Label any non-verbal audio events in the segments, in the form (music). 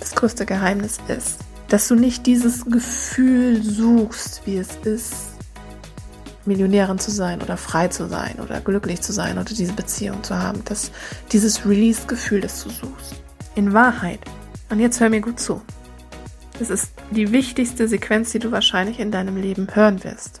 das größte Geheimnis ist, dass du nicht dieses Gefühl suchst, wie es ist, Millionärin zu sein oder frei zu sein oder glücklich zu sein oder diese Beziehung zu haben, dass dieses Release-Gefühl, das du suchst. In Wahrheit, und jetzt hör mir gut zu, das ist die wichtigste Sequenz, die du wahrscheinlich in deinem Leben hören wirst.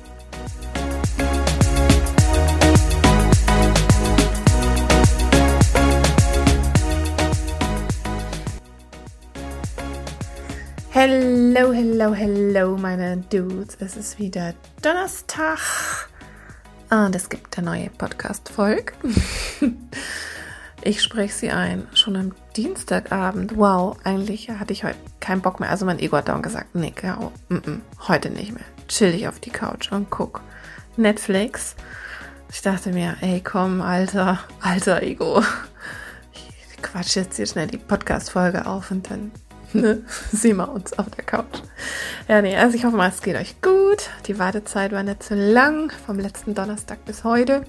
Hello, hello, hello, meine Dudes. Es ist wieder Donnerstag und es gibt eine neue Podcast-Folge. (laughs) ich spreche sie ein, schon am Dienstagabend. Wow, eigentlich hatte ich heute keinen Bock mehr. Also mein Ego hat dann gesagt, nee, Caro, mm -mm, heute nicht mehr. Chill dich auf die Couch und guck Netflix. Ich dachte mir, ey, komm, alter, alter Ego. Ich quatsch jetzt hier schnell die Podcast-Folge auf und dann (laughs) ne, sehen wir uns auf der Couch. Ja, nee, also ich hoffe mal, es geht euch gut. Die Wartezeit war nicht zu lang, vom letzten Donnerstag bis heute.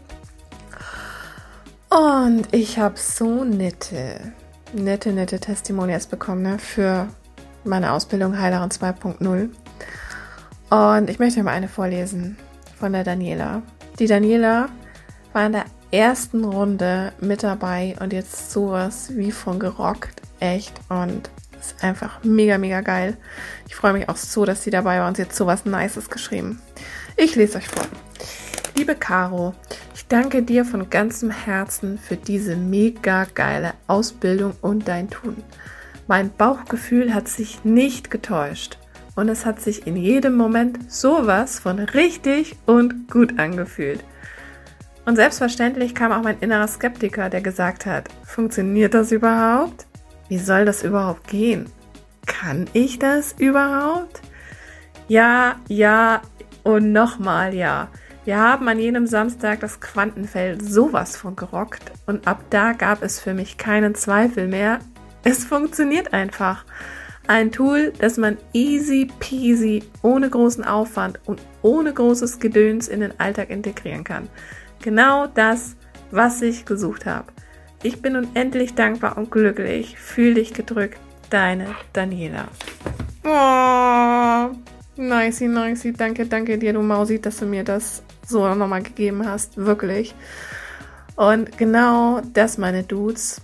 Und ich habe so nette, nette, nette Testimonials bekommen ne, für meine Ausbildung Heilerin 2.0. Und ich möchte mal eine vorlesen von der Daniela. Die Daniela war in der ersten Runde mit dabei und jetzt sowas wie von gerockt. Echt. Und ist einfach mega, mega geil. Ich freue mich auch so, dass sie dabei war und sie hat so was Nices geschrieben. Ich lese euch vor. Liebe Caro, ich danke dir von ganzem Herzen für diese mega geile Ausbildung und dein Tun. Mein Bauchgefühl hat sich nicht getäuscht und es hat sich in jedem Moment sowas von richtig und gut angefühlt. Und selbstverständlich kam auch mein innerer Skeptiker, der gesagt hat, funktioniert das überhaupt? Wie soll das überhaupt gehen? Kann ich das überhaupt? Ja, ja und nochmal ja. Wir haben an jenem Samstag das Quantenfeld sowas von gerockt und ab da gab es für mich keinen Zweifel mehr. Es funktioniert einfach. Ein Tool, das man easy peasy, ohne großen Aufwand und ohne großes Gedöns in den Alltag integrieren kann. Genau das, was ich gesucht habe. Ich bin unendlich dankbar und glücklich. Fühl dich gedrückt. Deine Daniela. Oh, nicey, nicey. Danke, danke dir, du Mausi, dass du mir das so nochmal gegeben hast. Wirklich. Und genau das, meine Dudes,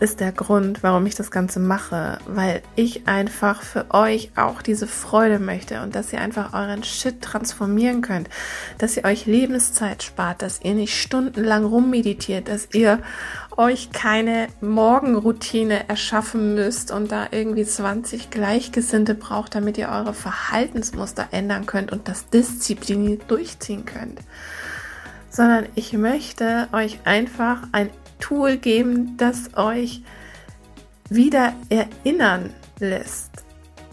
ist der Grund, warum ich das Ganze mache, weil ich einfach für euch auch diese Freude möchte und dass ihr einfach euren Shit transformieren könnt, dass ihr euch Lebenszeit spart, dass ihr nicht stundenlang rummeditiert, dass ihr euch keine Morgenroutine erschaffen müsst und da irgendwie 20 Gleichgesinnte braucht, damit ihr eure Verhaltensmuster ändern könnt und das diszipliniert durchziehen könnt. Sondern ich möchte euch einfach ein Tool geben, das euch wieder erinnern lässt.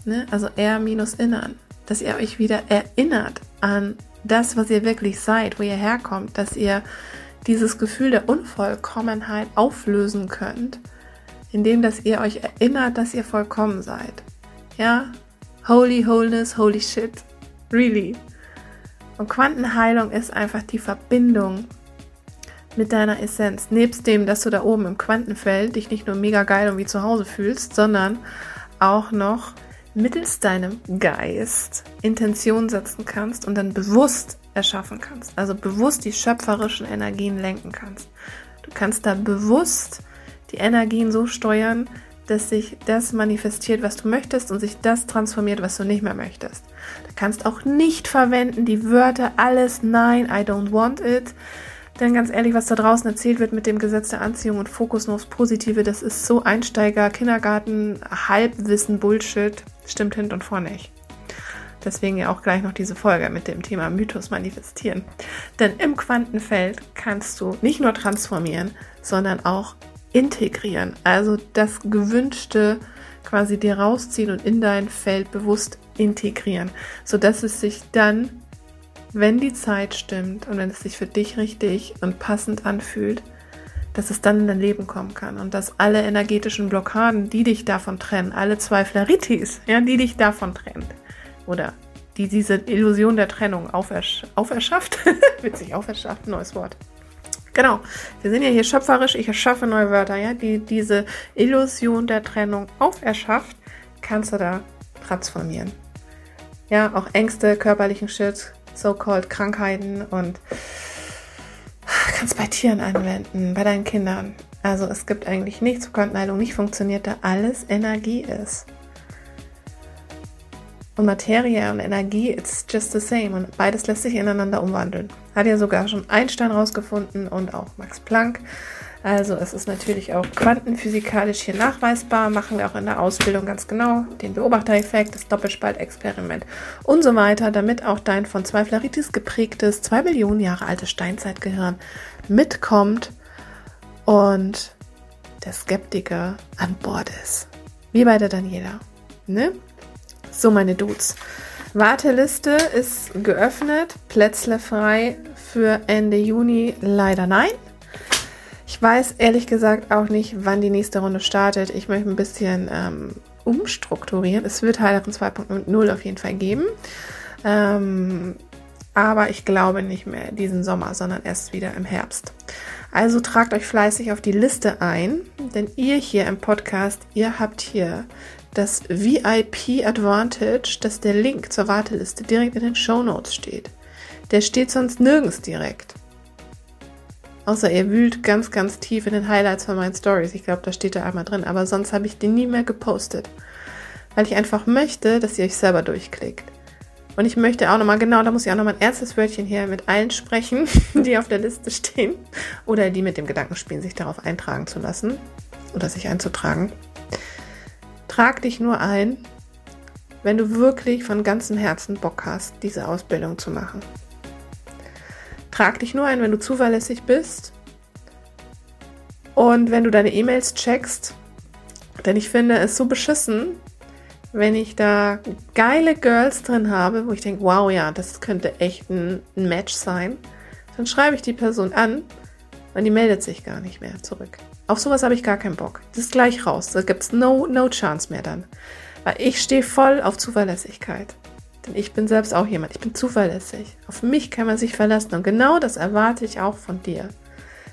Ne? Also er minus innern. Dass ihr euch wieder erinnert an das, was ihr wirklich seid, wo ihr herkommt, dass ihr dieses Gefühl der Unvollkommenheit auflösen könnt, indem dass ihr euch erinnert, dass ihr vollkommen seid. Ja? Holy Wholeness, holy shit. Really. Und Quantenheilung ist einfach die Verbindung mit deiner Essenz. Nebst dem, dass du da oben im Quantenfeld dich nicht nur mega geil und wie zu Hause fühlst, sondern auch noch mittels deinem Geist Intention setzen kannst und dann bewusst erschaffen kannst. Also bewusst die schöpferischen Energien lenken kannst. Du kannst da bewusst die Energien so steuern, dass sich das manifestiert, was du möchtest und sich das transformiert, was du nicht mehr möchtest. Du kannst auch nicht verwenden die Wörter alles nein, I don't want it. Denn ganz ehrlich, was da draußen erzählt wird mit dem Gesetz der Anziehung und Fokus nur aufs Positive, das ist so Einsteiger, Kindergarten, Halbwissen, Bullshit. Stimmt hinten und vorne nicht. Deswegen ja auch gleich noch diese Folge mit dem Thema Mythos manifestieren. Denn im Quantenfeld kannst du nicht nur transformieren, sondern auch integrieren. Also das Gewünschte quasi dir rausziehen und in dein Feld bewusst integrieren, sodass es sich dann, wenn die Zeit stimmt und wenn es sich für dich richtig und passend anfühlt, dass es dann in dein Leben kommen kann und dass alle energetischen Blockaden, die dich davon trennen, alle Zweifleritis, ja, die dich davon trennt oder die diese Illusion der Trennung aufersch auferschafft, (laughs) witzig, auferschafft, neues Wort. Genau, wir sind ja hier schöpferisch, ich erschaffe neue Wörter, ja, die diese Illusion der Trennung auferschafft, kannst du da transformieren. Ja, auch Ängste, körperlichen Shit, so-called Krankheiten und kannst bei Tieren anwenden, bei deinen Kindern. Also es gibt eigentlich nichts, wo Quantenheilung nicht funktioniert, da alles Energie ist. Und Materie und Energie, it's just the same. Und beides lässt sich ineinander umwandeln. Hat ja sogar schon Einstein rausgefunden und auch Max Planck. Also es ist natürlich auch quantenphysikalisch hier nachweisbar, machen wir auch in der Ausbildung ganz genau, den Beobachtereffekt, das Doppelspaltexperiment und so weiter, damit auch dein von Zweifleritis geprägtes, zwei Millionen Jahre altes Steinzeitgehirn mitkommt und der Skeptiker an Bord ist. Wie bei der Daniela. Ne? So, meine Dudes. Warteliste ist geöffnet, Plätzle frei für Ende Juni leider nein. Ich weiß ehrlich gesagt auch nicht, wann die nächste Runde startet. Ich möchte ein bisschen ähm, umstrukturieren. Es wird Heilerin 2.0 auf jeden Fall geben. Ähm, aber ich glaube nicht mehr diesen Sommer, sondern erst wieder im Herbst. Also tragt euch fleißig auf die Liste ein, denn ihr hier im Podcast, ihr habt hier das VIP Advantage, dass der Link zur Warteliste direkt in den Show Notes steht. Der steht sonst nirgends direkt. Außer ihr wühlt ganz, ganz tief in den Highlights von meinen Stories. Ich glaube, da steht er einmal drin. Aber sonst habe ich den nie mehr gepostet. Weil ich einfach möchte, dass ihr euch selber durchklickt. Und ich möchte auch nochmal, genau, da muss ich auch nochmal ein ernstes Wörtchen hier mit allen sprechen, (laughs) die auf der Liste stehen. Oder die mit dem Gedanken spielen, sich darauf eintragen zu lassen. Oder sich einzutragen. Trag dich nur ein, wenn du wirklich von ganzem Herzen Bock hast, diese Ausbildung zu machen. Trag dich nur ein, wenn du zuverlässig bist und wenn du deine E-Mails checkst. Denn ich finde es so beschissen, wenn ich da geile Girls drin habe, wo ich denke, wow, ja, das könnte echt ein, Match sein. Dann schreibe ich die Person an und die meldet sich gar nicht mehr zurück. Auf sowas habe ich gar keinen Bock. Das ist gleich raus. Da gibt es no, no chance mehr dann. Weil ich stehe voll auf Zuverlässigkeit. Denn ich bin selbst auch jemand, ich bin zuverlässig. Auf mich kann man sich verlassen und genau das erwarte ich auch von dir.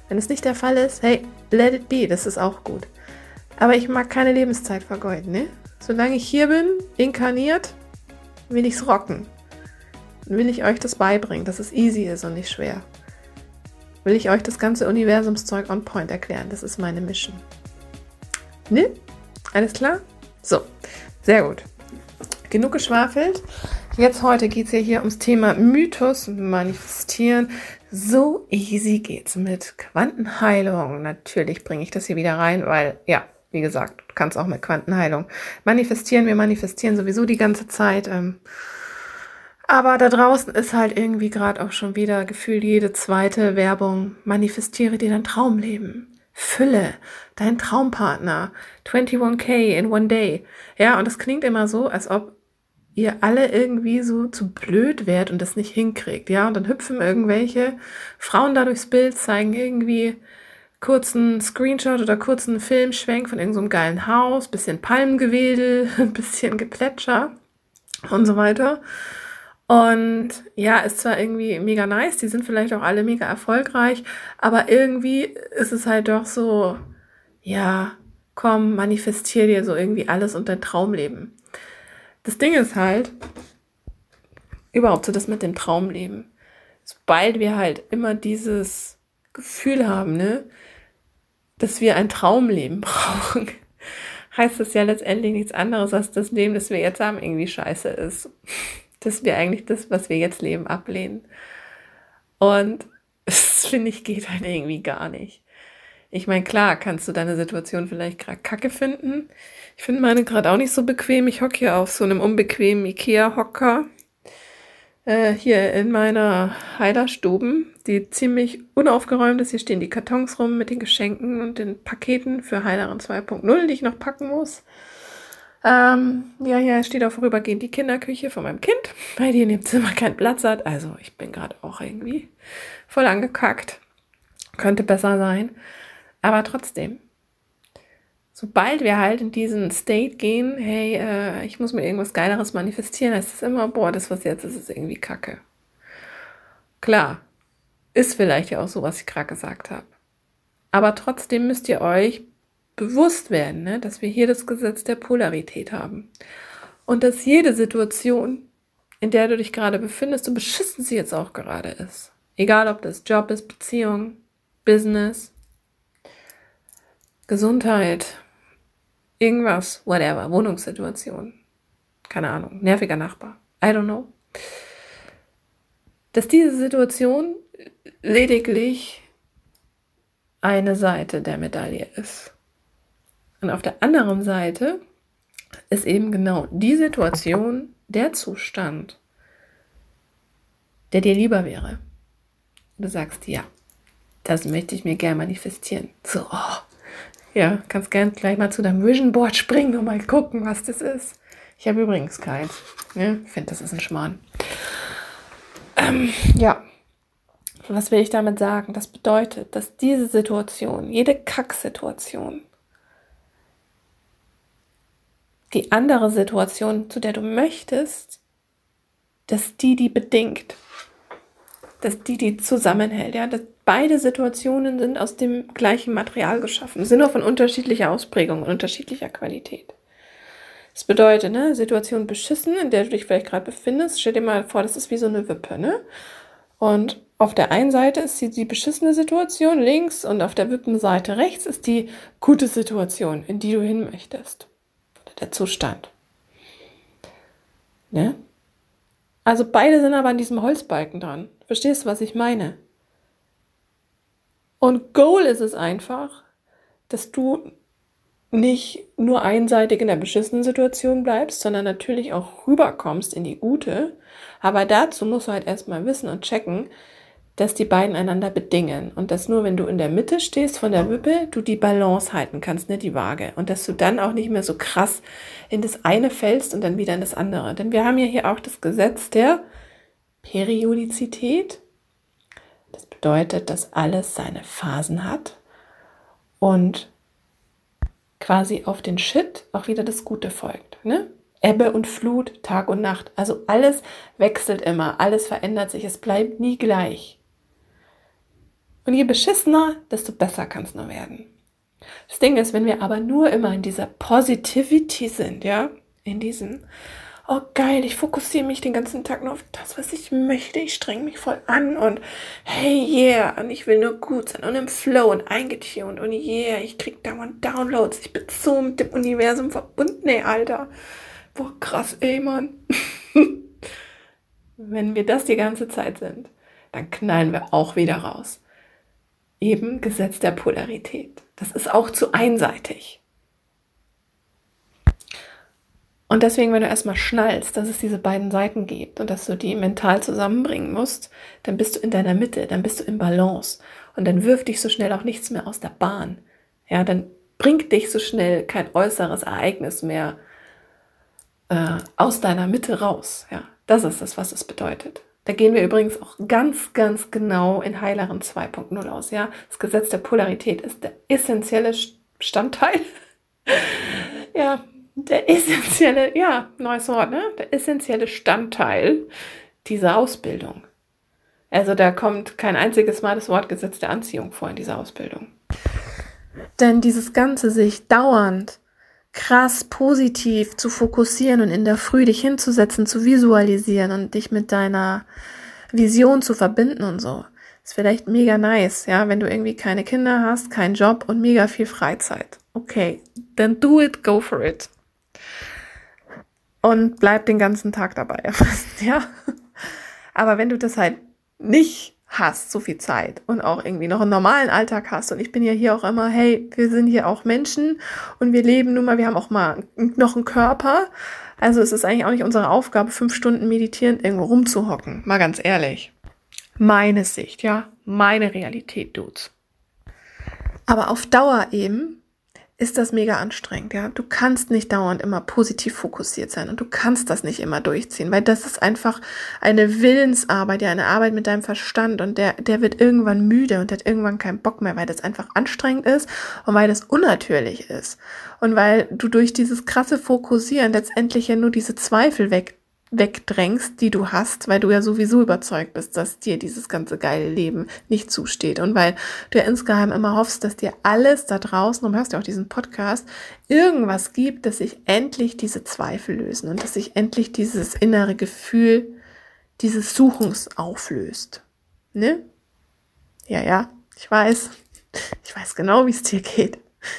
Wenn es nicht der Fall ist, hey, let it be, das ist auch gut. Aber ich mag keine Lebenszeit vergeuden, ne? Solange ich hier bin, inkarniert, will ich's rocken. Will ich euch das beibringen, dass es easy ist und nicht schwer. Will ich euch das ganze Universumszeug on point erklären. Das ist meine Mission. Ne? Alles klar? So, sehr gut. Genug geschwafelt. Jetzt heute geht es ja hier ums Thema Mythos manifestieren. So easy geht's mit Quantenheilung. Natürlich bringe ich das hier wieder rein, weil ja, wie gesagt, du kannst auch mit Quantenheilung manifestieren. Wir manifestieren sowieso die ganze Zeit. Ähm, aber da draußen ist halt irgendwie gerade auch schon wieder gefühlt jede zweite Werbung. Manifestiere dir dein Traumleben. Fülle, dein Traumpartner, 21k in one day. Ja, und das klingt immer so, als ob ihr alle irgendwie so zu blöd wärt und das nicht hinkriegt, ja, und dann hüpfen irgendwelche Frauen da durchs Bild, zeigen irgendwie kurzen Screenshot oder kurzen Filmschwenk von irgendeinem so geilen Haus, bisschen Palmgewedel, (laughs) bisschen Geplätscher und so weiter. Und ja, ist zwar irgendwie mega nice, die sind vielleicht auch alle mega erfolgreich, aber irgendwie ist es halt doch so, ja, komm, manifestier dir so irgendwie alles und dein Traumleben. Das Ding ist halt, überhaupt so das mit dem Traumleben. Sobald wir halt immer dieses Gefühl haben, ne, dass wir ein Traumleben (laughs) brauchen, heißt das ja letztendlich nichts anderes, als das Leben, das wir jetzt haben, irgendwie scheiße ist. (laughs) Dass wir eigentlich das, was wir jetzt leben, ablehnen. Und (laughs) das finde ich geht halt irgendwie gar nicht. Ich meine, klar, kannst du deine Situation vielleicht gerade kacke finden. Ich finde meine gerade auch nicht so bequem. Ich hocke hier auf so einem unbequemen Ikea-Hocker. äh, hier in meiner Heilerstuben, die ziemlich unaufgeräumt ist. Hier stehen die Kartons rum mit den Geschenken und den Paketen für Heilerin 2.0, die ich noch packen muss. Ähm, ja, hier steht auch vorübergehend die Kinderküche von meinem Kind, weil die in dem Zimmer keinen Platz hat. Also ich bin gerade auch irgendwie voll angekackt. Könnte besser sein. Aber trotzdem, sobald wir halt in diesen State gehen, hey, äh, ich muss mir irgendwas Geileres manifestieren, heißt es immer, boah, das, was jetzt ist, ist irgendwie kacke. Klar, ist vielleicht ja auch so, was ich gerade gesagt habe. Aber trotzdem müsst ihr euch bewusst werden, ne, dass wir hier das Gesetz der Polarität haben. Und dass jede Situation, in der du dich gerade befindest, so beschissen sie jetzt auch gerade ist. Egal, ob das Job ist, Beziehung, Business, Gesundheit, irgendwas, whatever, Wohnungssituation, keine Ahnung, nerviger Nachbar, I don't know. Dass diese Situation lediglich eine Seite der Medaille ist. Und auf der anderen Seite ist eben genau die Situation, der Zustand, der dir lieber wäre. Du sagst, ja, das möchte ich mir gerne manifestieren. So, oh, ja, kannst gern gleich mal zu deinem Vision Board springen und mal gucken, was das ist. Ich habe übrigens keins. Ne? Ich finde, das ist ein Schmarrn. Ähm, ja, was will ich damit sagen? Das bedeutet, dass diese Situation, jede Kacksituation, die andere Situation, zu der du möchtest, dass die die bedingt, dass die die zusammenhält, ja, dass beide Situationen sind aus dem gleichen Material geschaffen, sind nur von unterschiedlicher Ausprägung und unterschiedlicher Qualität. Das bedeutet, ne, Situation beschissen, in der du dich vielleicht gerade befindest, stell dir mal vor, das ist wie so eine Wippe, ne? Und auf der einen Seite ist die, die beschissene Situation links und auf der Wippenseite rechts ist die gute Situation, in die du hin möchtest. Der Zustand. Ne? Also beide sind aber an diesem Holzbalken dran. Verstehst du, was ich meine? Und Goal ist es einfach, dass du nicht nur einseitig in der beschissenen Situation bleibst, sondern natürlich auch rüberkommst in die gute. Aber dazu musst du halt erstmal wissen und checken, dass die beiden einander bedingen und dass nur wenn du in der Mitte stehst von der Wippe, du die Balance halten kannst, ne, die Waage und dass du dann auch nicht mehr so krass in das eine fällst und dann wieder in das andere. Denn wir haben ja hier auch das Gesetz der Periodizität das bedeutet, dass alles seine Phasen hat und quasi auf den Shit auch wieder das Gute folgt. Ne? Ebbe und Flut, Tag und Nacht. Also alles wechselt immer, alles verändert sich, es bleibt nie gleich. Und je beschissener, desto besser kann es nur werden. Das Ding ist, wenn wir aber nur immer in dieser Positivity sind, ja, in diesem, oh geil, ich fokussiere mich den ganzen Tag nur auf das, was ich möchte. Ich streng mich voll an und hey, yeah, und ich will nur gut sein und im Flow und eingetunt und yeah, ich krieg dauernd Downloads. Ich bin so mit dem Universum verbunden, ey, Alter. Boah, krass, ey, Mann. (laughs) Wenn wir das die ganze Zeit sind, dann knallen wir auch wieder raus. Eben Gesetz der Polarität. Das ist auch zu einseitig. Und deswegen, wenn du erstmal schnallst, dass es diese beiden Seiten gibt und dass du die mental zusammenbringen musst, dann bist du in deiner Mitte, dann bist du im Balance und dann wirft dich so schnell auch nichts mehr aus der Bahn. Ja, dann bringt dich so schnell kein äußeres Ereignis mehr äh, aus deiner Mitte raus. Ja, das ist das, was es bedeutet. Da gehen wir übrigens auch ganz, ganz genau in Heileren 2.0 aus. Ja, das Gesetz der Polarität ist der essentielle Bestandteil. (laughs) ja, der essentielle, ja, neues Wort, ne? Der essentielle Standteil dieser Ausbildung. Also da kommt kein einziges Mal das Wort Gesetz der Anziehung vor in dieser Ausbildung. Denn dieses Ganze sich dauernd krass positiv zu fokussieren und in der Früh dich hinzusetzen, zu visualisieren und dich mit deiner Vision zu verbinden und so. Ist vielleicht mega nice, ja, wenn du irgendwie keine Kinder hast, keinen Job und mega viel Freizeit. Okay, then do it, go for it und bleib den ganzen Tag dabei. (laughs) ja. Aber wenn du das halt nicht hast, so viel Zeit und auch irgendwie noch einen normalen Alltag hast. Und ich bin ja hier auch immer, hey, wir sind hier auch Menschen und wir leben nun mal, wir haben auch mal noch einen Körper. Also es ist eigentlich auch nicht unsere Aufgabe, fünf Stunden meditierend irgendwo rumzuhocken. Mal ganz ehrlich. Meine Sicht, ja, meine Realität, Dudes. Aber auf Dauer eben ist das mega anstrengend, ja. Du kannst nicht dauernd immer positiv fokussiert sein und du kannst das nicht immer durchziehen, weil das ist einfach eine Willensarbeit, ja, eine Arbeit mit deinem Verstand und der, der wird irgendwann müde und hat irgendwann keinen Bock mehr, weil das einfach anstrengend ist und weil das unnatürlich ist und weil du durch dieses krasse Fokussieren letztendlich ja nur diese Zweifel weg wegdrängst, die du hast, weil du ja sowieso überzeugt bist, dass dir dieses ganze geile Leben nicht zusteht und weil du ja insgeheim immer hoffst, dass dir alles da draußen, und hörst ja auch diesen Podcast, irgendwas gibt, dass sich endlich diese Zweifel lösen und dass sich endlich dieses innere Gefühl dieses Suchens auflöst. Ne? Ja, ja, ich weiß. Ich weiß genau, wie es dir geht.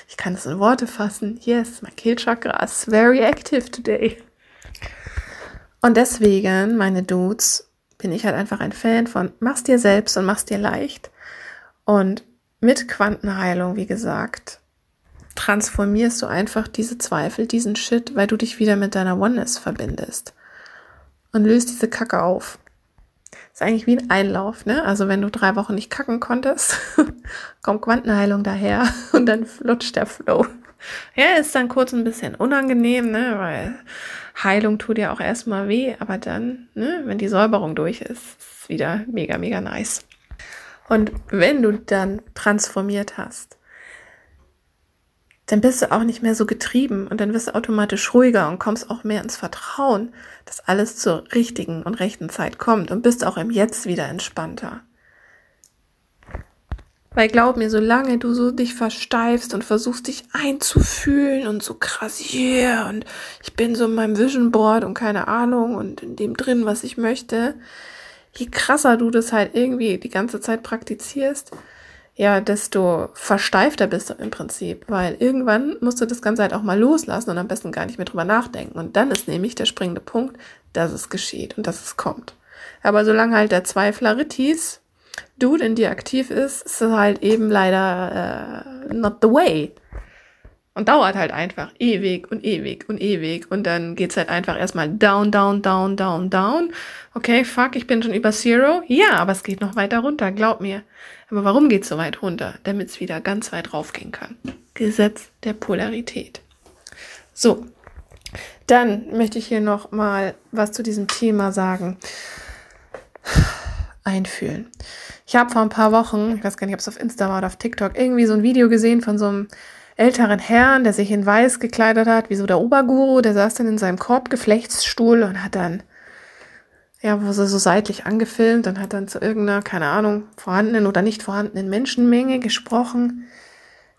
Ich kann es in Worte fassen. Yes, my Kehlchakra is very active today. Und deswegen, meine Dudes, bin ich halt einfach ein Fan von mach's dir selbst und mach's dir leicht. Und mit Quantenheilung, wie gesagt, transformierst du einfach diese Zweifel, diesen Shit, weil du dich wieder mit deiner Oneness verbindest. Und löst diese Kacke auf. Ist eigentlich wie ein Einlauf, ne? Also wenn du drei Wochen nicht kacken konntest, (laughs) kommt Quantenheilung daher (laughs) und dann flutscht der Flow. Ja, ist dann kurz ein bisschen unangenehm, ne? Weil Heilung tut ja auch erstmal weh, aber dann, ne, wenn die Säuberung durch ist, ist es wieder mega, mega nice. Und wenn du dann transformiert hast, dann bist du auch nicht mehr so getrieben und dann wirst du automatisch ruhiger und kommst auch mehr ins Vertrauen, dass alles zur richtigen und rechten Zeit kommt und bist auch im Jetzt wieder entspannter. Weil glaub mir, solange du so dich versteifst und versuchst dich einzufühlen und so krass, yeah, und ich bin so in meinem Vision Board und keine Ahnung und in dem drin, was ich möchte, je krasser du das halt irgendwie die ganze Zeit praktizierst, ja, desto versteifter bist du im Prinzip, weil irgendwann musst du das Ganze halt auch mal loslassen und am besten gar nicht mehr drüber nachdenken. Und dann ist nämlich der springende Punkt, dass es geschieht und dass es kommt. Aber solange halt der Zweifler Rittis Dude in dir aktiv ist, ist es halt eben leider äh, not the way. Und dauert halt einfach ewig und ewig und ewig. Und dann geht's halt einfach erstmal down, down, down, down, down. Okay, fuck, ich bin schon über Zero. Ja, aber es geht noch weiter runter, glaub mir. Aber warum geht's so weit runter? Damit es wieder ganz weit raufgehen kann. Gesetz der Polarität. So, dann möchte ich hier noch mal was zu diesem Thema sagen. Einfühlen. Ich habe vor ein paar Wochen, ich weiß gar nicht, ob es auf Insta war oder auf TikTok, irgendwie so ein Video gesehen von so einem älteren Herrn, der sich in weiß gekleidet hat, wie so der Oberguru, der saß dann in seinem Korbgeflechtsstuhl und hat dann, ja, wo so, so seitlich angefilmt und hat dann zu irgendeiner, keine Ahnung, vorhandenen oder nicht vorhandenen Menschenmenge gesprochen.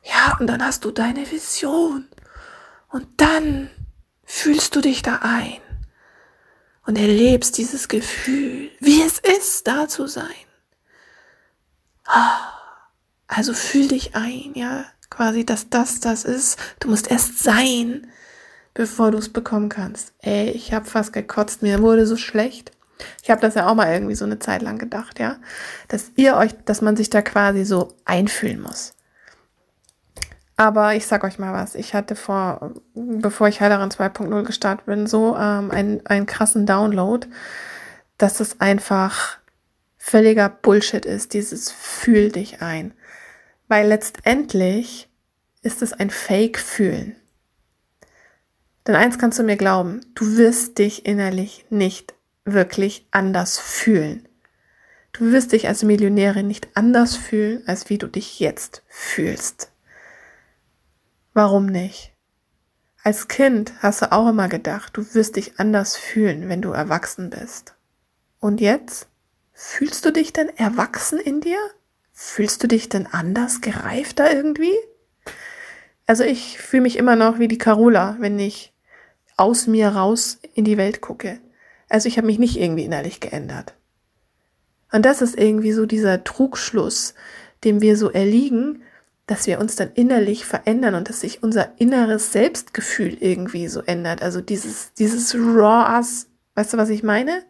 Ja, und dann hast du deine Vision. Und dann fühlst du dich da ein und erlebst dieses Gefühl, wie es ist, da zu sein. Also fühl dich ein, ja, quasi, dass das das ist. Du musst erst sein, bevor du es bekommen kannst. Ey, ich habe fast gekotzt, mir wurde so schlecht. Ich habe das ja auch mal irgendwie so eine Zeit lang gedacht, ja, dass ihr euch, dass man sich da quasi so einfühlen muss. Aber ich sag euch mal was, ich hatte vor, bevor ich Heilerin 2.0 gestartet bin, so ähm, einen, einen krassen Download, dass es einfach völliger Bullshit ist, dieses fühl dich ein. Weil letztendlich ist es ein Fake-Fühlen. Denn eins kannst du mir glauben, du wirst dich innerlich nicht wirklich anders fühlen. Du wirst dich als Millionärin nicht anders fühlen, als wie du dich jetzt fühlst. Warum nicht? Als Kind hast du auch immer gedacht, du wirst dich anders fühlen, wenn du erwachsen bist. Und jetzt? Fühlst du dich denn erwachsen in dir? Fühlst du dich denn anders, gereifter irgendwie? Also ich fühle mich immer noch wie die Carola, wenn ich aus mir raus in die Welt gucke. Also ich habe mich nicht irgendwie innerlich geändert. Und das ist irgendwie so dieser Trugschluss, dem wir so erliegen, dass wir uns dann innerlich verändern und dass sich unser inneres Selbstgefühl irgendwie so ändert. Also dieses, dieses Raw-Ass, weißt du, was ich meine?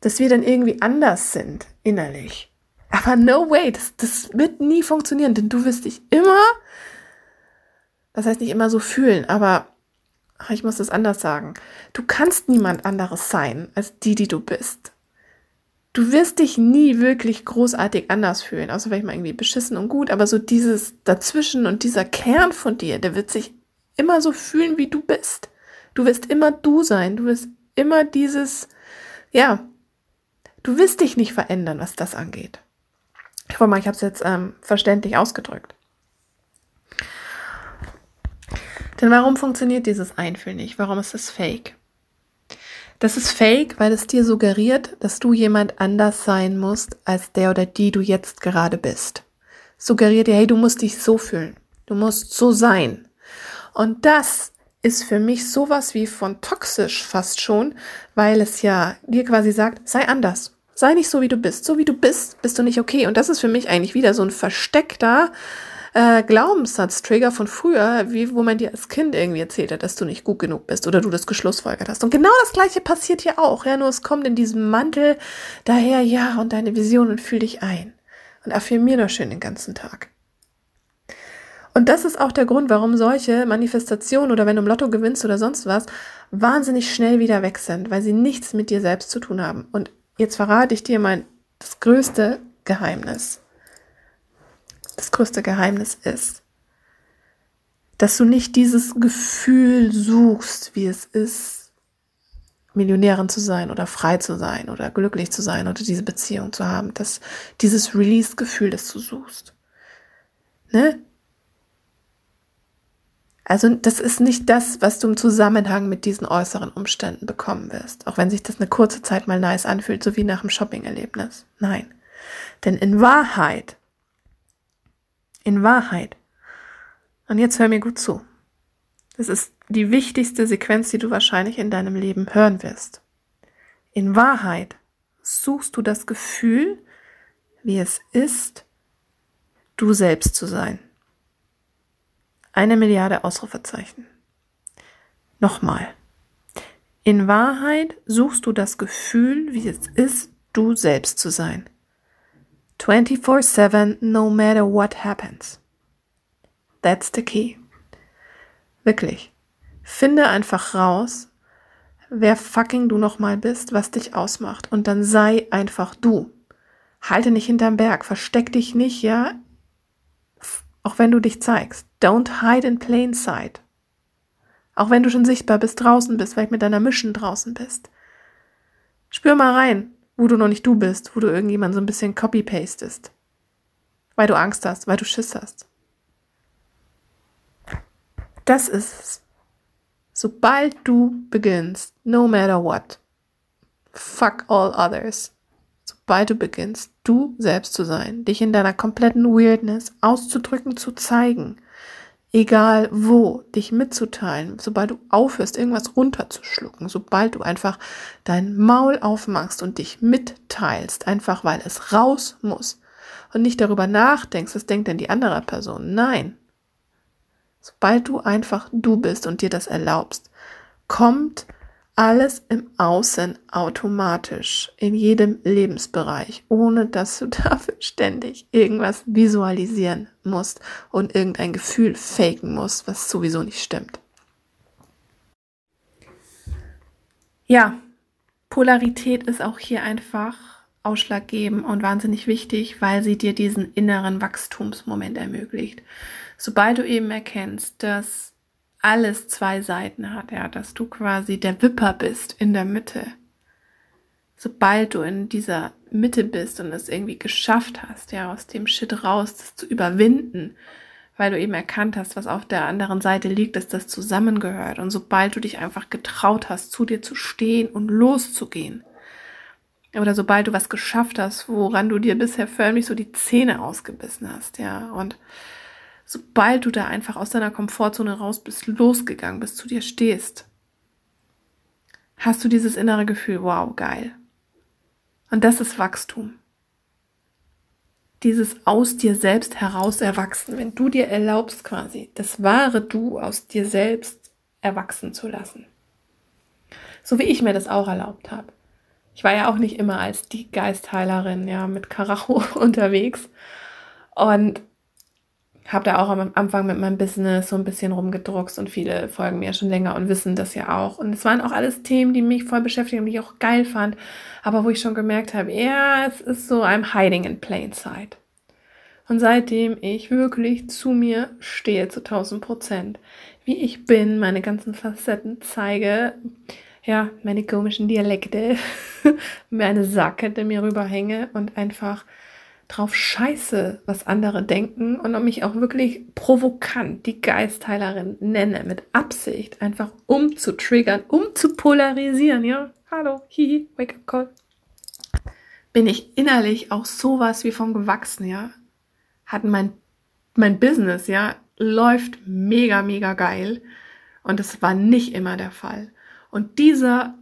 dass wir dann irgendwie anders sind innerlich. Aber no way, das, das wird nie funktionieren, denn du wirst dich immer, das heißt nicht immer so fühlen, aber ich muss das anders sagen. Du kannst niemand anderes sein als die, die du bist. Du wirst dich nie wirklich großartig anders fühlen, außer vielleicht mal irgendwie beschissen und gut, aber so dieses dazwischen und dieser Kern von dir, der wird sich immer so fühlen, wie du bist. Du wirst immer du sein, du wirst immer dieses, ja, du wirst dich nicht verändern, was das angeht. Ich hoffe mal, ich habe es jetzt ähm, verständlich ausgedrückt. Denn warum funktioniert dieses Einfühlen nicht? Warum ist es fake? Das ist fake, weil es dir suggeriert, dass du jemand anders sein musst, als der oder die du jetzt gerade bist. Suggeriert dir, hey, du musst dich so fühlen. Du musst so sein. Und das ist für mich sowas wie von toxisch fast schon, weil es ja dir quasi sagt, sei anders. Sei nicht so, wie du bist. So wie du bist, bist du nicht okay. Und das ist für mich eigentlich wieder so ein versteckter äh, Glaubenssatztrigger von früher, wie wo man dir als Kind irgendwie erzählt hat, dass du nicht gut genug bist oder du das geschlussfolgert hast. Und genau das gleiche passiert hier auch. Ja, nur es kommt in diesem Mantel daher, ja, und deine Vision und fühl dich ein. Und affirmier doch schön den ganzen Tag. Und das ist auch der Grund, warum solche Manifestationen oder wenn du im Lotto gewinnst oder sonst was, wahnsinnig schnell wieder weg sind, weil sie nichts mit dir selbst zu tun haben. Und jetzt verrate ich dir mein das größte Geheimnis das größte Geheimnis ist, dass du nicht dieses Gefühl suchst, wie es ist, Millionärin zu sein oder frei zu sein oder glücklich zu sein oder diese Beziehung zu haben, dass dieses Release-Gefühl, das du suchst. Ne? Also das ist nicht das, was du im Zusammenhang mit diesen äußeren Umständen bekommen wirst, auch wenn sich das eine kurze Zeit mal nice anfühlt, so wie nach einem Shopping-Erlebnis. Nein. Denn in Wahrheit in Wahrheit. Und jetzt hör mir gut zu. Das ist die wichtigste Sequenz, die du wahrscheinlich in deinem Leben hören wirst. In Wahrheit suchst du das Gefühl, wie es ist, du selbst zu sein. Eine Milliarde Ausrufezeichen. Nochmal. In Wahrheit suchst du das Gefühl, wie es ist, du selbst zu sein. 24-7, no matter what happens. That's the key. Wirklich. Finde einfach raus, wer fucking du nochmal bist, was dich ausmacht. Und dann sei einfach du. Halte nicht hinterm Berg, versteck dich nicht, ja, auch wenn du dich zeigst. Don't hide in plain sight. Auch wenn du schon sichtbar bist, draußen bist, vielleicht mit deiner Mission draußen bist. Spür mal rein, wo du noch nicht du bist, wo du irgendjemand so ein bisschen copy-pastest. Weil du Angst hast, weil du Schiss hast. Das ist es. Sobald du beginnst, no matter what, fuck all others, sobald du beginnst, du selbst zu sein, dich in deiner kompletten Weirdness auszudrücken, zu zeigen, egal wo, dich mitzuteilen, sobald du aufhörst, irgendwas runterzuschlucken, sobald du einfach dein Maul aufmachst und dich mitteilst, einfach weil es raus muss und nicht darüber nachdenkst, was denkt denn die andere Person. Nein. Sobald du einfach du bist und dir das erlaubst, kommt alles im Außen automatisch, in jedem Lebensbereich, ohne dass du (laughs) dafür ständig irgendwas visualisieren musst und irgendein Gefühl faken musst, was sowieso nicht stimmt. Ja, Polarität ist auch hier einfach ausschlaggebend und wahnsinnig wichtig, weil sie dir diesen inneren Wachstumsmoment ermöglicht. Sobald du eben erkennst, dass alles zwei Seiten hat, ja, dass du quasi der Wipper bist in der Mitte. Sobald du in dieser Mitte bist und es irgendwie geschafft hast, ja, aus dem Shit raus, das zu überwinden, weil du eben erkannt hast, was auf der anderen Seite liegt, dass das zusammengehört. Und sobald du dich einfach getraut hast, zu dir zu stehen und loszugehen, oder sobald du was geschafft hast, woran du dir bisher förmlich so die Zähne ausgebissen hast, ja, und sobald du da einfach aus deiner Komfortzone raus bist, losgegangen bist, zu dir stehst, hast du dieses innere Gefühl, wow, geil. Und das ist Wachstum. Dieses aus dir selbst heraus erwachsen, wenn du dir erlaubst quasi, das wahre Du aus dir selbst erwachsen zu lassen. So wie ich mir das auch erlaubt habe. Ich war ja auch nicht immer als die Geistheilerin, ja, mit Karacho (laughs) unterwegs. Und habe da auch am Anfang mit meinem Business so ein bisschen rumgedruckst und viele folgen mir schon länger und wissen das ja auch. Und es waren auch alles Themen, die mich voll beschäftigen und die ich auch geil fand, aber wo ich schon gemerkt habe, ja, es ist so, I'm hiding in plain sight. Und seitdem ich wirklich zu mir stehe zu 1000 Prozent, wie ich bin, meine ganzen Facetten zeige, ja, meine komischen Dialekte, (laughs) meine Sackkette mir rüberhänge und einfach drauf scheiße, was andere denken und um mich auch wirklich provokant die Geistheilerin nenne, mit Absicht, einfach um zu triggern, um zu polarisieren, ja. Hallo, hihi, wake up call. Bin ich innerlich auch sowas wie von gewachsen, ja. Hat mein, mein Business, ja, läuft mega, mega geil. Und das war nicht immer der Fall. Und dieser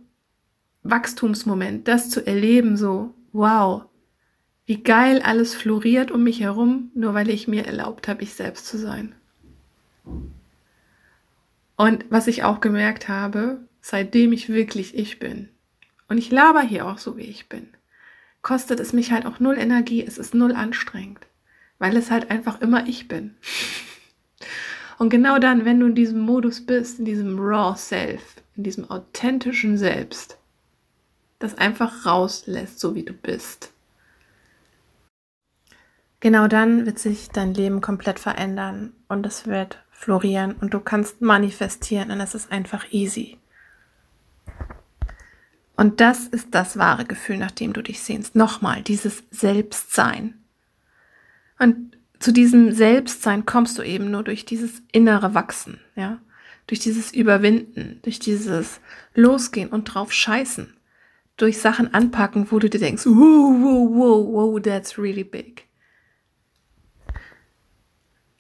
Wachstumsmoment, das zu erleben, so, wow, wie geil alles floriert um mich herum, nur weil ich mir erlaubt habe, ich selbst zu sein. Und was ich auch gemerkt habe, seitdem ich wirklich ich bin, und ich laber hier auch so, wie ich bin, kostet es mich halt auch null Energie, es ist null anstrengend, weil es halt einfach immer ich bin. (laughs) Und genau dann, wenn du in diesem Modus bist, in diesem Raw Self, in diesem authentischen Selbst, das einfach rauslässt, so wie du bist, genau dann wird sich dein Leben komplett verändern und es wird florieren und du kannst manifestieren und es ist einfach easy. Und das ist das wahre Gefühl, nach dem du dich sehnst. Nochmal, dieses Selbstsein. Und zu diesem Selbstsein kommst du eben nur durch dieses innere Wachsen, ja? Durch dieses Überwinden, durch dieses Losgehen und drauf scheißen. Durch Sachen anpacken, wo du dir denkst, wow, wow, wow, wow, that's really big.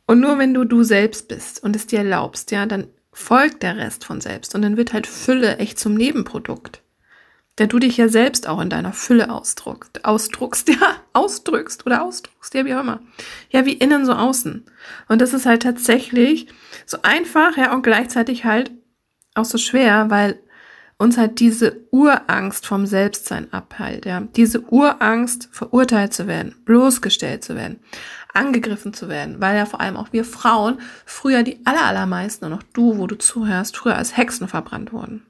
Und nur wenn du du selbst bist und es dir erlaubst, ja, dann folgt der Rest von selbst und dann wird halt Fülle echt zum Nebenprodukt. Da du dich ja selbst auch in deiner Fülle ausdruckst, ausdruckst, (laughs) ja, ausdrückst oder ausdruckst, ja, wie auch immer. Ja, wie innen so außen. Und das ist halt tatsächlich so einfach, ja, und gleichzeitig halt auch so schwer, weil uns halt diese Urangst vom Selbstsein abhält, ja. Diese Urangst, verurteilt zu werden, bloßgestellt zu werden angegriffen zu werden, weil ja vor allem auch wir Frauen früher die allermeisten und auch du, wo du zuhörst, früher als Hexen verbrannt wurden.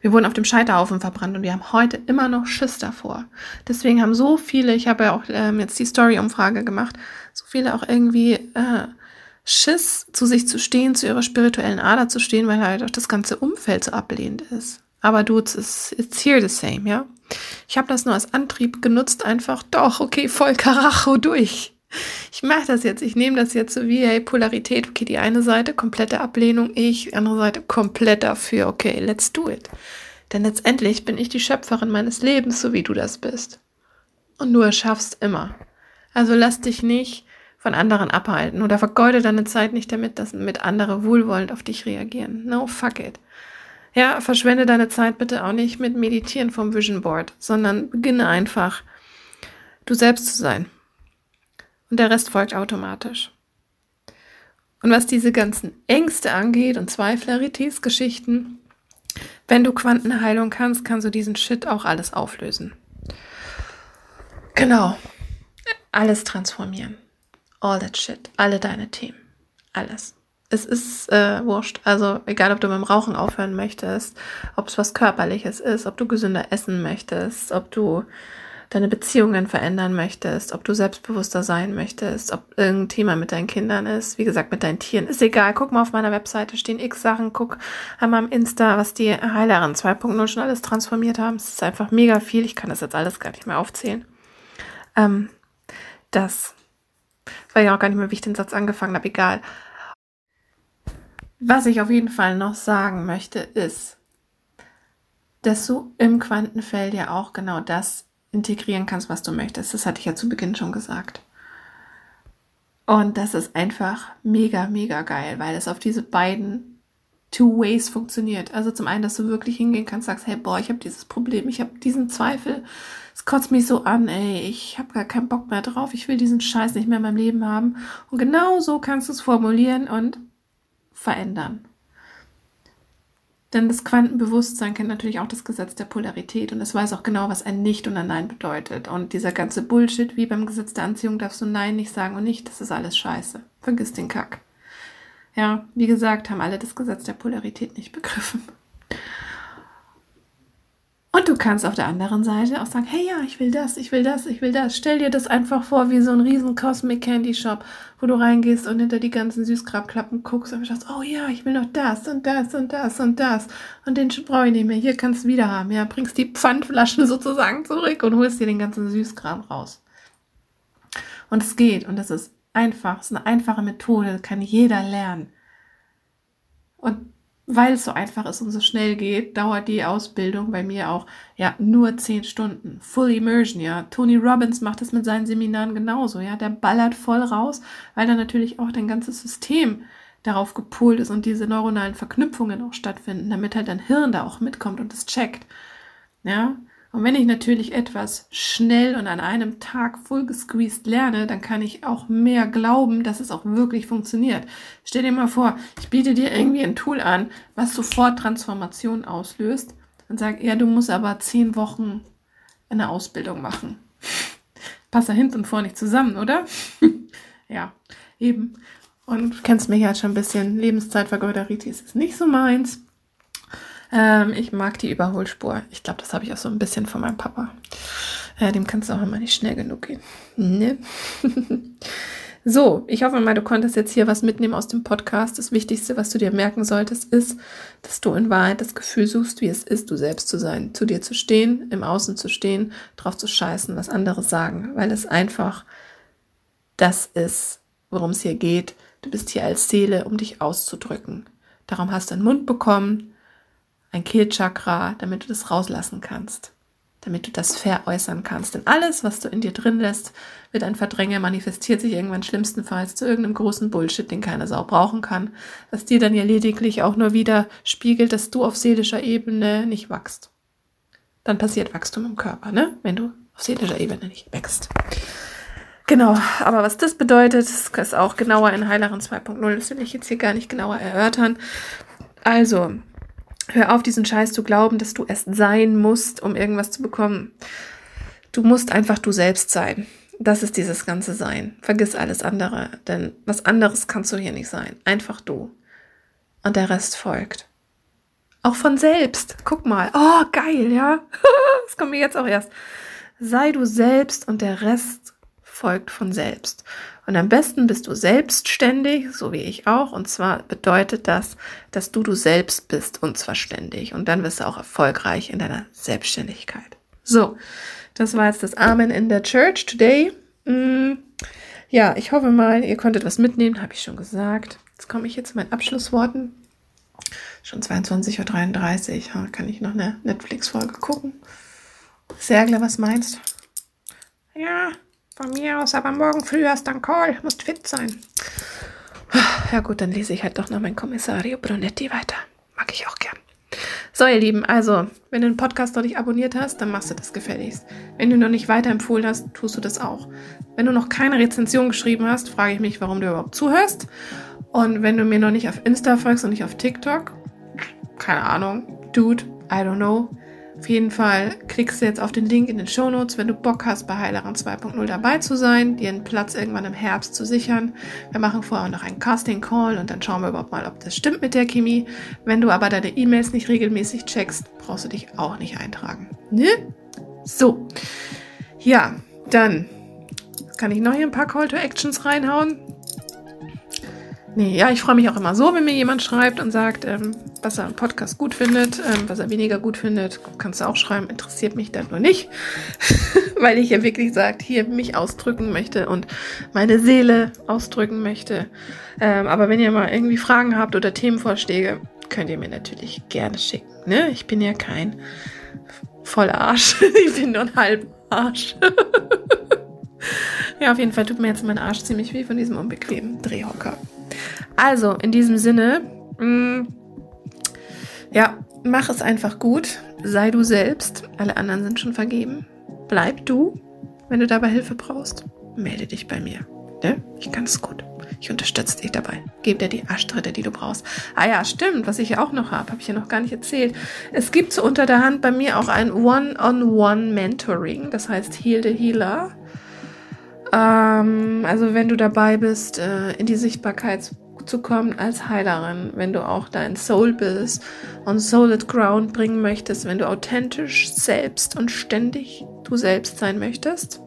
Wir wurden auf dem Scheiterhaufen verbrannt und wir haben heute immer noch Schiss davor. Deswegen haben so viele, ich habe ja auch ähm, jetzt die Story-Umfrage gemacht, so viele auch irgendwie äh, Schiss, zu sich zu stehen, zu ihrer spirituellen Ader zu stehen, weil halt auch das ganze Umfeld so ablehnend ist. Aber du, it's, it's here the same, ja. Ich habe das nur als Antrieb genutzt, einfach doch, okay, voll Karacho durch. Ich mache das jetzt, ich nehme das jetzt so wie, hey, Polarität, okay, die eine Seite, komplette Ablehnung, ich, die andere Seite, komplett dafür, okay, let's do it. Denn letztendlich bin ich die Schöpferin meines Lebens, so wie du das bist. Und du erschaffst immer. Also lass dich nicht von anderen abhalten oder vergeude deine Zeit nicht damit, dass mit andere wohlwollend auf dich reagieren. No, fuck it. Ja, verschwende deine Zeit bitte auch nicht mit Meditieren vom Vision Board, sondern beginne einfach, du selbst zu sein. Und der Rest folgt automatisch. Und was diese ganzen Ängste angeht und Zweiflerities, Geschichten, wenn du Quantenheilung kannst, kannst du diesen Shit auch alles auflösen. Genau. Alles transformieren. All that shit. Alle deine Themen. Alles es ist äh, wurscht. Also egal, ob du mit dem Rauchen aufhören möchtest, ob es was Körperliches ist, ob du gesünder essen möchtest, ob du deine Beziehungen verändern möchtest, ob du selbstbewusster sein möchtest, ob irgendein Thema mit deinen Kindern ist, wie gesagt, mit deinen Tieren, ist egal. Guck mal auf meiner Webseite, stehen x Sachen, guck einmal am Insta, was die Heileren 2.0 schon alles transformiert haben. Es ist einfach mega viel. Ich kann das jetzt alles gar nicht mehr aufzählen. Ähm, das war ja auch gar nicht mehr, wie ich den Satz angefangen habe, egal. Was ich auf jeden Fall noch sagen möchte, ist, dass du im Quantenfeld ja auch genau das integrieren kannst, was du möchtest. Das hatte ich ja zu Beginn schon gesagt. Und das ist einfach mega, mega geil, weil es auf diese beiden Two Ways funktioniert. Also zum einen, dass du wirklich hingehen kannst, sagst, hey, boah, ich habe dieses Problem, ich habe diesen Zweifel, es kotzt mich so an, ey, ich habe gar keinen Bock mehr drauf, ich will diesen Scheiß nicht mehr in meinem Leben haben. Und genau so kannst du es formulieren und verändern. Denn das Quantenbewusstsein kennt natürlich auch das Gesetz der Polarität und es weiß auch genau, was ein Nicht und ein Nein bedeutet. Und dieser ganze Bullshit, wie beim Gesetz der Anziehung, darfst du Nein nicht sagen und nicht, das ist alles scheiße. Vergiss den Kack. Ja, wie gesagt, haben alle das Gesetz der Polarität nicht begriffen. Und du kannst auf der anderen Seite auch sagen, hey ja, ich will das, ich will das, ich will das. Stell dir das einfach vor wie so ein riesen Cosmic Candy Shop, wo du reingehst und hinter die ganzen Süßgrabklappen guckst und sagst, oh ja, ich will noch das und das und das und das. Und den brauche ich nicht mehr. Hier kannst du wieder haben. Ja, bringst die Pfandflaschen (laughs) sozusagen zurück und holst dir den ganzen Süßkram raus. Und es geht und das ist einfach, es ist eine einfache Methode, kann jeder lernen. Und weil es so einfach ist und so schnell geht, dauert die Ausbildung bei mir auch ja nur zehn Stunden. Full Immersion, ja. Tony Robbins macht das mit seinen Seminaren genauso, ja. Der ballert voll raus, weil da natürlich auch dein ganzes System darauf gepolt ist und diese neuronalen Verknüpfungen auch stattfinden, damit halt dein Hirn da auch mitkommt und es checkt. Ja. Und wenn ich natürlich etwas schnell und an einem Tag full gesqueezed lerne, dann kann ich auch mehr glauben, dass es auch wirklich funktioniert. Stell dir mal vor, ich biete dir irgendwie ein Tool an, was sofort Transformation auslöst und sag, ja, du musst aber zehn Wochen eine Ausbildung machen. Passt da hinten und vor nicht zusammen, oder? (laughs) ja, eben. Und du kennst mich ja schon ein bisschen. Lebenszeitvergeuderitis ist nicht so meins. Ähm, ich mag die Überholspur. Ich glaube, das habe ich auch so ein bisschen von meinem Papa. Äh, dem kannst du auch immer nicht schnell genug gehen. Ne? (laughs) so, ich hoffe mal, du konntest jetzt hier was mitnehmen aus dem Podcast. Das Wichtigste, was du dir merken solltest, ist, dass du in Wahrheit das Gefühl suchst, wie es ist, du selbst zu sein, zu dir zu stehen, im Außen zu stehen, drauf zu scheißen, was andere sagen, weil es einfach das ist, worum es hier geht. Du bist hier als Seele, um dich auszudrücken. Darum hast du einen Mund bekommen, ein Kehlchakra, damit du das rauslassen kannst, damit du das veräußern kannst. Denn alles, was du in dir drin lässt, wird ein Verdränger, manifestiert sich irgendwann schlimmstenfalls zu irgendeinem großen Bullshit, den keine Sau brauchen kann, was dir dann ja lediglich auch nur wieder spiegelt, dass du auf seelischer Ebene nicht wachst. Dann passiert Wachstum im Körper, ne? Wenn du auf seelischer Ebene nicht wächst. Genau, aber was das bedeutet, ist auch genauer in Heileren 2.0. Das will ich jetzt hier gar nicht genauer erörtern. Also, Hör auf, diesen Scheiß zu glauben, dass du erst sein musst, um irgendwas zu bekommen. Du musst einfach du selbst sein. Das ist dieses ganze Sein. Vergiss alles andere, denn was anderes kannst du hier nicht sein. Einfach du. Und der Rest folgt. Auch von selbst. Guck mal. Oh, geil, ja. (laughs) das kommt mir jetzt auch erst. Sei du selbst und der Rest folgt von selbst. Und am besten bist du selbstständig, so wie ich auch. Und zwar bedeutet das, dass du du selbst bist und zwar ständig. Und dann wirst du auch erfolgreich in deiner Selbstständigkeit. So, das war jetzt das Amen in der Church today. Mm, ja, ich hoffe mal, ihr konntet was mitnehmen, habe ich schon gesagt. Jetzt komme ich jetzt zu meinen Abschlussworten. Schon 22.33 Uhr. Kann ich noch eine Netflix-Folge gucken? Sergle, was meinst? Ja, von mir aus, aber morgen früh hast dann Call, musst fit sein. Ja gut, dann lese ich halt doch noch mein Kommissario Brunetti weiter. Mag ich auch gern. So, ihr Lieben, also, wenn du den Podcast noch nicht abonniert hast, dann machst du das gefälligst. Wenn du noch nicht weiterempfohlen hast, tust du das auch. Wenn du noch keine Rezension geschrieben hast, frage ich mich, warum du überhaupt zuhörst. Und wenn du mir noch nicht auf Insta folgst und nicht auf TikTok, keine Ahnung, Dude, I don't know, auf jeden Fall klickst du jetzt auf den Link in den Show Notes, wenn du Bock hast, bei Heilerin 2.0 dabei zu sein, dir einen Platz irgendwann im Herbst zu sichern. Wir machen vorher noch einen Casting Call und dann schauen wir überhaupt mal, ob das stimmt mit der Chemie. Wenn du aber deine E-Mails nicht regelmäßig checkst, brauchst du dich auch nicht eintragen. Ne? So. Ja, dann kann ich noch hier ein paar Call to Actions reinhauen. Nee, ja, ich freue mich auch immer so, wenn mir jemand schreibt und sagt, ähm, was er am Podcast gut findet, ähm, was er weniger gut findet. Kannst du auch schreiben, interessiert mich dann nur nicht, (laughs) weil ich ja wirklich sagt, hier mich ausdrücken möchte und meine Seele ausdrücken möchte. Ähm, aber wenn ihr mal irgendwie Fragen habt oder Themenvorschläge, könnt ihr mir natürlich gerne schicken. Ne? Ich bin ja kein voller Arsch. (laughs) ich bin nur ein halber Arsch. (laughs) ja, auf jeden Fall tut mir jetzt mein Arsch ziemlich weh von diesem unbequemen Drehhocker. Also, in diesem Sinne, mh, mm, ja, mach es einfach gut. Sei du selbst. Alle anderen sind schon vergeben. Bleib du. Wenn du dabei Hilfe brauchst, melde dich bei mir. Ne? Ich kann es gut. Ich unterstütze dich dabei. Gebe dir die Arschtritte, die du brauchst. Ah ja, stimmt, was ich ja auch noch habe, habe ich ja noch gar nicht erzählt. Es gibt so unter der Hand bei mir auch ein One-on-One-Mentoring. Das heißt Heal the Healer. Ähm, also wenn du dabei bist, äh, in die Sichtbarkeit zu kommen als Heilerin, wenn du auch dein Soul bist on solid ground bringen möchtest, wenn du authentisch selbst und ständig du selbst sein möchtest,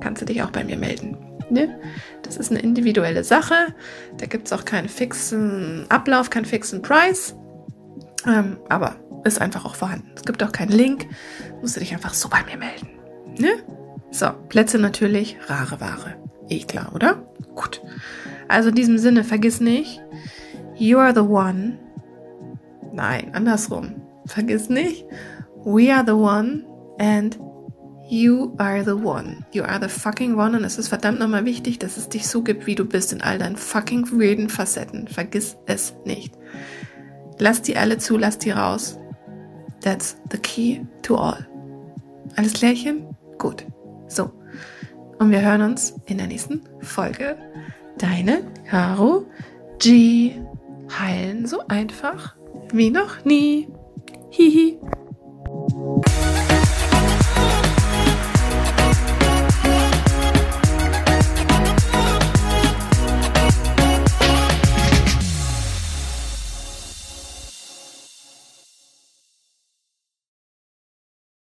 kannst du dich auch bei mir melden. Ne? Das ist eine individuelle Sache. Da gibt es auch keinen fixen Ablauf, keinen fixen Preis. Ähm, aber ist einfach auch vorhanden. Es gibt auch keinen Link. Musst du dich einfach so bei mir melden. Ne? So, Plätze natürlich, rare Ware. Eh klar, oder? Gut. Also in diesem Sinne, vergiss nicht, you are the one. Nein, andersrum. Vergiss nicht, we are the one and you are the one. You are the fucking one und es ist verdammt nochmal wichtig, dass es dich so gibt, wie du bist in all deinen fucking weirden Facetten. Vergiss es nicht. Lass die alle zu, lass die raus. That's the key to all. Alles klärchen? Gut. So. Und wir hören uns in der nächsten Folge. Deine Caro G. Heilen so einfach wie noch nie. Hihi.